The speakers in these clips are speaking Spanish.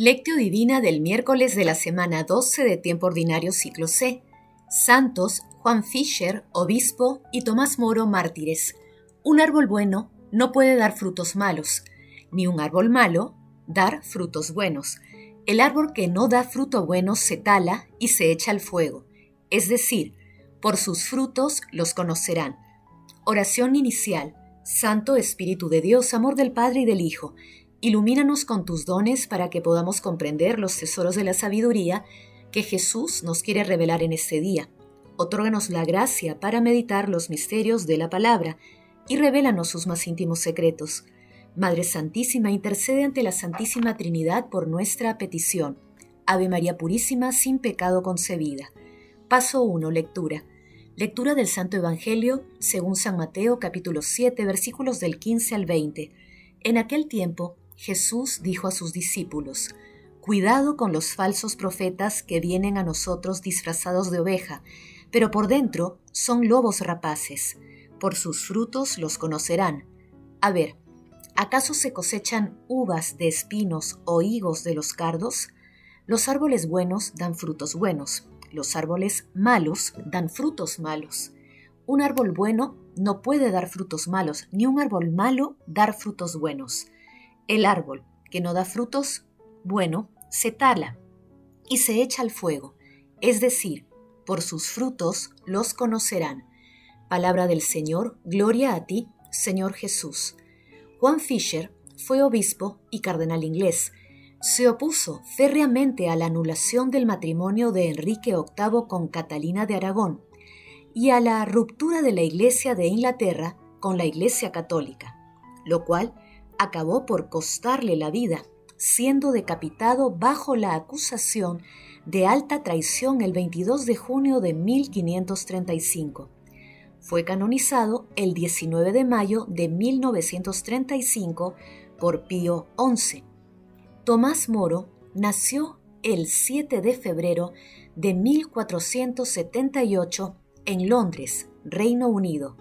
Lectio Divina del miércoles de la semana 12 de tiempo ordinario ciclo C. Santos Juan Fischer, obispo, y Tomás Moro, mártires. Un árbol bueno no puede dar frutos malos, ni un árbol malo dar frutos buenos. El árbol que no da fruto bueno se tala y se echa al fuego. Es decir, por sus frutos los conocerán. Oración inicial. Santo Espíritu de Dios, amor del Padre y del Hijo Ilumínanos con tus dones para que podamos comprender los tesoros de la sabiduría que Jesús nos quiere revelar en este día. Otórganos la gracia para meditar los misterios de la palabra y revélanos sus más íntimos secretos. Madre Santísima, intercede ante la Santísima Trinidad por nuestra petición. Ave María Purísima, sin pecado concebida. Paso 1. Lectura. Lectura del Santo Evangelio según San Mateo capítulo 7 versículos del 15 al 20. En aquel tiempo Jesús dijo a sus discípulos, Cuidado con los falsos profetas que vienen a nosotros disfrazados de oveja, pero por dentro son lobos rapaces. Por sus frutos los conocerán. A ver, ¿acaso se cosechan uvas de espinos o higos de los cardos? Los árboles buenos dan frutos buenos, los árboles malos dan frutos malos. Un árbol bueno no puede dar frutos malos, ni un árbol malo dar frutos buenos. El árbol que no da frutos, bueno, se tala y se echa al fuego, es decir, por sus frutos los conocerán. Palabra del Señor, gloria a ti, Señor Jesús. Juan Fisher fue obispo y cardenal inglés. Se opuso férreamente a la anulación del matrimonio de Enrique VIII con Catalina de Aragón y a la ruptura de la Iglesia de Inglaterra con la Iglesia Católica, lo cual acabó por costarle la vida, siendo decapitado bajo la acusación de alta traición el 22 de junio de 1535. Fue canonizado el 19 de mayo de 1935 por Pío XI. Tomás Moro nació el 7 de febrero de 1478 en Londres, Reino Unido.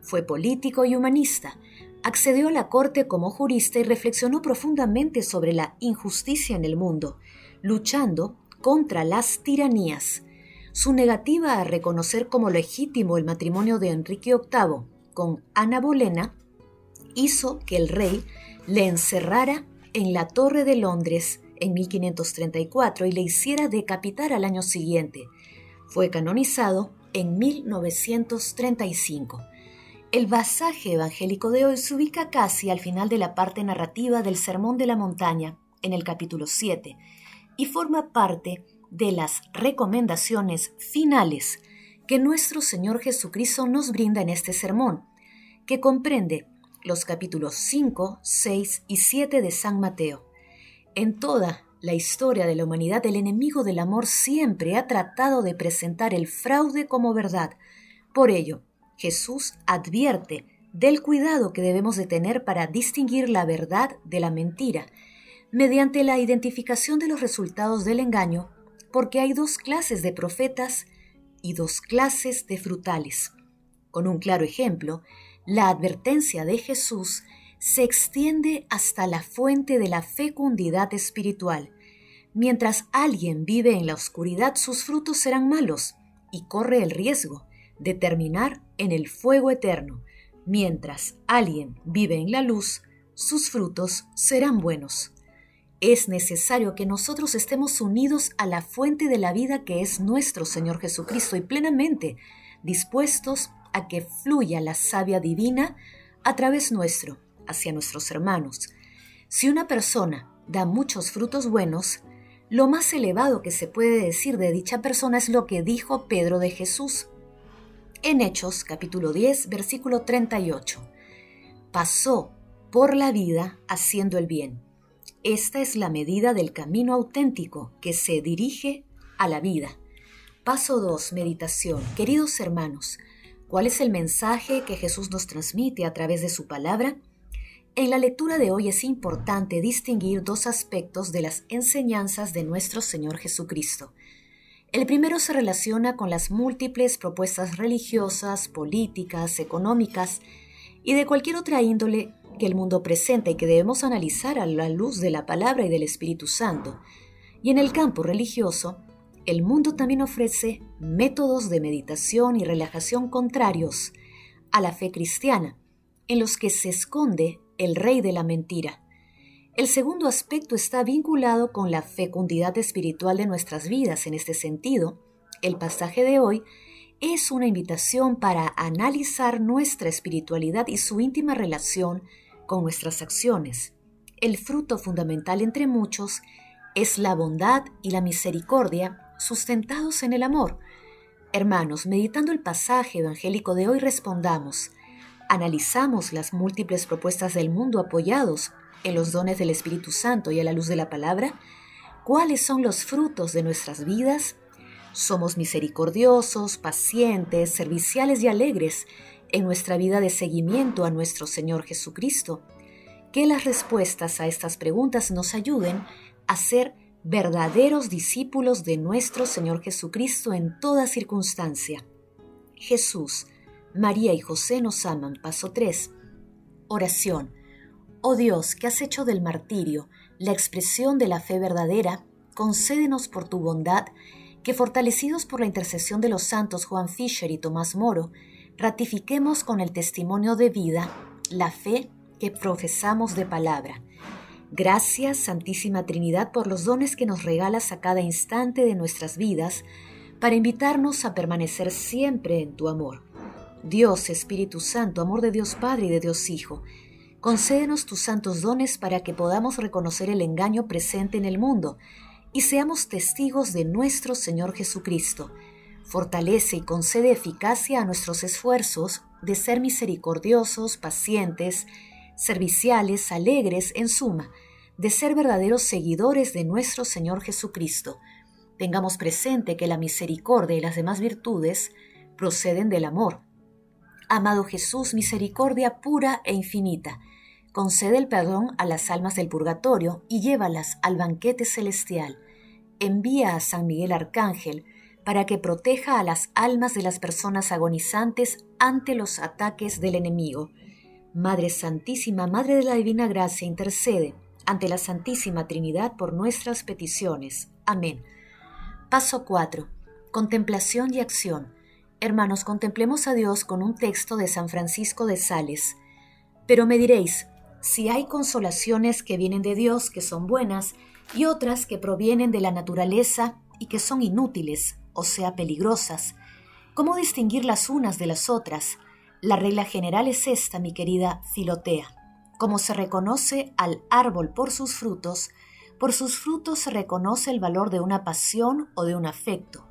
Fue político y humanista, accedió a la corte como jurista y reflexionó profundamente sobre la injusticia en el mundo, luchando contra las tiranías. Su negativa a reconocer como legítimo el matrimonio de Enrique VIII con Ana Bolena hizo que el rey le encerrara en la Torre de Londres en 1534 y le hiciera decapitar al año siguiente. Fue canonizado en 1935. El pasaje evangélico de hoy se ubica casi al final de la parte narrativa del Sermón de la Montaña, en el capítulo 7, y forma parte de las recomendaciones finales que nuestro Señor Jesucristo nos brinda en este sermón, que comprende los capítulos 5, 6 y 7 de San Mateo. En toda la historia de la humanidad, el enemigo del amor siempre ha tratado de presentar el fraude como verdad. Por ello, Jesús advierte del cuidado que debemos de tener para distinguir la verdad de la mentira, mediante la identificación de los resultados del engaño, porque hay dos clases de profetas y dos clases de frutales. Con un claro ejemplo, la advertencia de Jesús se extiende hasta la fuente de la fecundidad espiritual. Mientras alguien vive en la oscuridad, sus frutos serán malos y corre el riesgo de terminar en el fuego eterno. Mientras alguien vive en la luz, sus frutos serán buenos. Es necesario que nosotros estemos unidos a la fuente de la vida que es nuestro Señor Jesucristo y plenamente dispuestos a que fluya la savia divina a través nuestro hacia nuestros hermanos. Si una persona da muchos frutos buenos, lo más elevado que se puede decir de dicha persona es lo que dijo Pedro de Jesús en Hechos capítulo 10, versículo 38. Pasó por la vida haciendo el bien. Esta es la medida del camino auténtico que se dirige a la vida. Paso 2. Meditación. Queridos hermanos, ¿cuál es el mensaje que Jesús nos transmite a través de su palabra? En la lectura de hoy es importante distinguir dos aspectos de las enseñanzas de nuestro Señor Jesucristo. El primero se relaciona con las múltiples propuestas religiosas, políticas, económicas y de cualquier otra índole que el mundo presenta y que debemos analizar a la luz de la palabra y del Espíritu Santo. Y en el campo religioso, el mundo también ofrece métodos de meditación y relajación contrarios a la fe cristiana, en los que se esconde el rey de la mentira. El segundo aspecto está vinculado con la fecundidad espiritual de nuestras vidas. En este sentido, el pasaje de hoy es una invitación para analizar nuestra espiritualidad y su íntima relación con nuestras acciones. El fruto fundamental entre muchos es la bondad y la misericordia sustentados en el amor. Hermanos, meditando el pasaje evangélico de hoy, respondamos, analizamos las múltiples propuestas del mundo apoyados en los dones del Espíritu Santo y a la luz de la palabra, ¿cuáles son los frutos de nuestras vidas? Somos misericordiosos, pacientes, serviciales y alegres en nuestra vida de seguimiento a nuestro Señor Jesucristo. Que las respuestas a estas preguntas nos ayuden a ser verdaderos discípulos de nuestro Señor Jesucristo en toda circunstancia. Jesús, María y José nos aman. Paso 3. Oración. Oh Dios, que has hecho del martirio la expresión de la fe verdadera, concédenos por tu bondad que fortalecidos por la intercesión de los santos Juan Fisher y Tomás Moro, ratifiquemos con el testimonio de vida la fe que profesamos de palabra. Gracias, Santísima Trinidad, por los dones que nos regalas a cada instante de nuestras vidas, para invitarnos a permanecer siempre en tu amor. Dios, Espíritu Santo, amor de Dios Padre y de Dios Hijo, concédenos tus santos dones para que podamos reconocer el engaño presente en el mundo y seamos testigos de nuestro Señor Jesucristo. Fortalece y concede eficacia a nuestros esfuerzos de ser misericordiosos, pacientes, serviciales, alegres, en suma, de ser verdaderos seguidores de nuestro Señor Jesucristo. Tengamos presente que la misericordia y las demás virtudes proceden del amor. Amado Jesús, misericordia pura e infinita, concede el perdón a las almas del purgatorio y llévalas al banquete celestial. Envía a San Miguel Arcángel para que proteja a las almas de las personas agonizantes ante los ataques del enemigo. Madre Santísima, Madre de la Divina Gracia, intercede ante la Santísima Trinidad por nuestras peticiones. Amén. Paso 4. Contemplación y acción. Hermanos, contemplemos a Dios con un texto de San Francisco de Sales. Pero me diréis, si hay consolaciones que vienen de Dios, que son buenas, y otras que provienen de la naturaleza y que son inútiles, o sea, peligrosas, ¿cómo distinguir las unas de las otras? La regla general es esta, mi querida Filotea. Como se reconoce al árbol por sus frutos, por sus frutos se reconoce el valor de una pasión o de un afecto.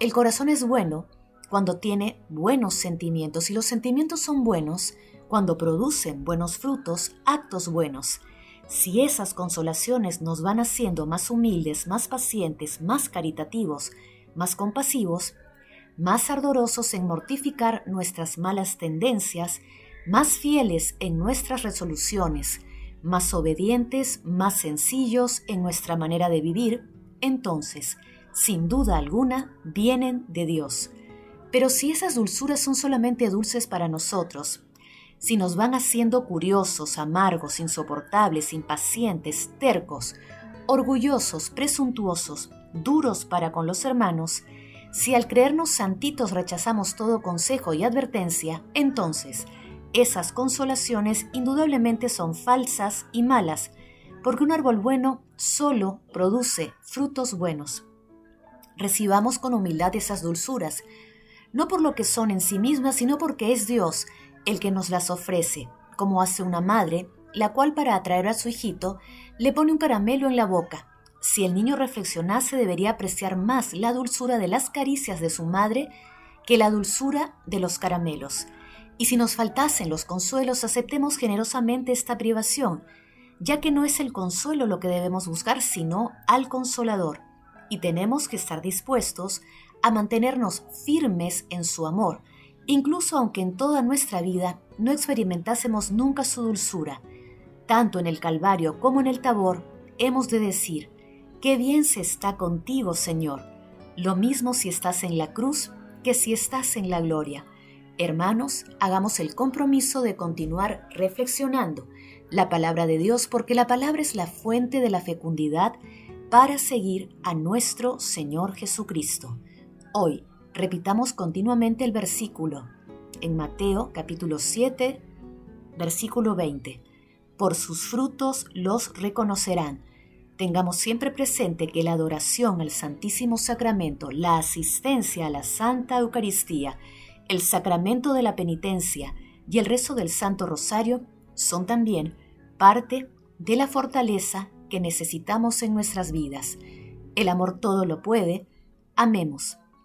El corazón es bueno cuando tiene buenos sentimientos y los sentimientos son buenos cuando producen buenos frutos, actos buenos. Si esas consolaciones nos van haciendo más humildes, más pacientes, más caritativos, más compasivos, más ardorosos en mortificar nuestras malas tendencias, más fieles en nuestras resoluciones, más obedientes, más sencillos en nuestra manera de vivir, entonces, sin duda alguna, vienen de Dios. Pero si esas dulzuras son solamente dulces para nosotros, si nos van haciendo curiosos, amargos, insoportables, impacientes, tercos, orgullosos, presuntuosos, duros para con los hermanos, si al creernos santitos rechazamos todo consejo y advertencia, entonces esas consolaciones indudablemente son falsas y malas, porque un árbol bueno solo produce frutos buenos. Recibamos con humildad esas dulzuras, no por lo que son en sí mismas, sino porque es Dios el que nos las ofrece, como hace una madre, la cual para atraer a su hijito le pone un caramelo en la boca. Si el niño reflexionase debería apreciar más la dulzura de las caricias de su madre que la dulzura de los caramelos. Y si nos faltasen los consuelos, aceptemos generosamente esta privación, ya que no es el consuelo lo que debemos buscar, sino al consolador, y tenemos que estar dispuestos a mantenernos firmes en su amor, incluso aunque en toda nuestra vida no experimentásemos nunca su dulzura. Tanto en el Calvario como en el Tabor hemos de decir, qué bien se está contigo, Señor, lo mismo si estás en la cruz que si estás en la gloria. Hermanos, hagamos el compromiso de continuar reflexionando la palabra de Dios porque la palabra es la fuente de la fecundidad para seguir a nuestro Señor Jesucristo. Hoy repitamos continuamente el versículo en Mateo capítulo 7, versículo 20. Por sus frutos los reconocerán. Tengamos siempre presente que la adoración al Santísimo Sacramento, la asistencia a la Santa Eucaristía, el sacramento de la penitencia y el rezo del Santo Rosario son también parte de la fortaleza que necesitamos en nuestras vidas. El amor todo lo puede. Amemos,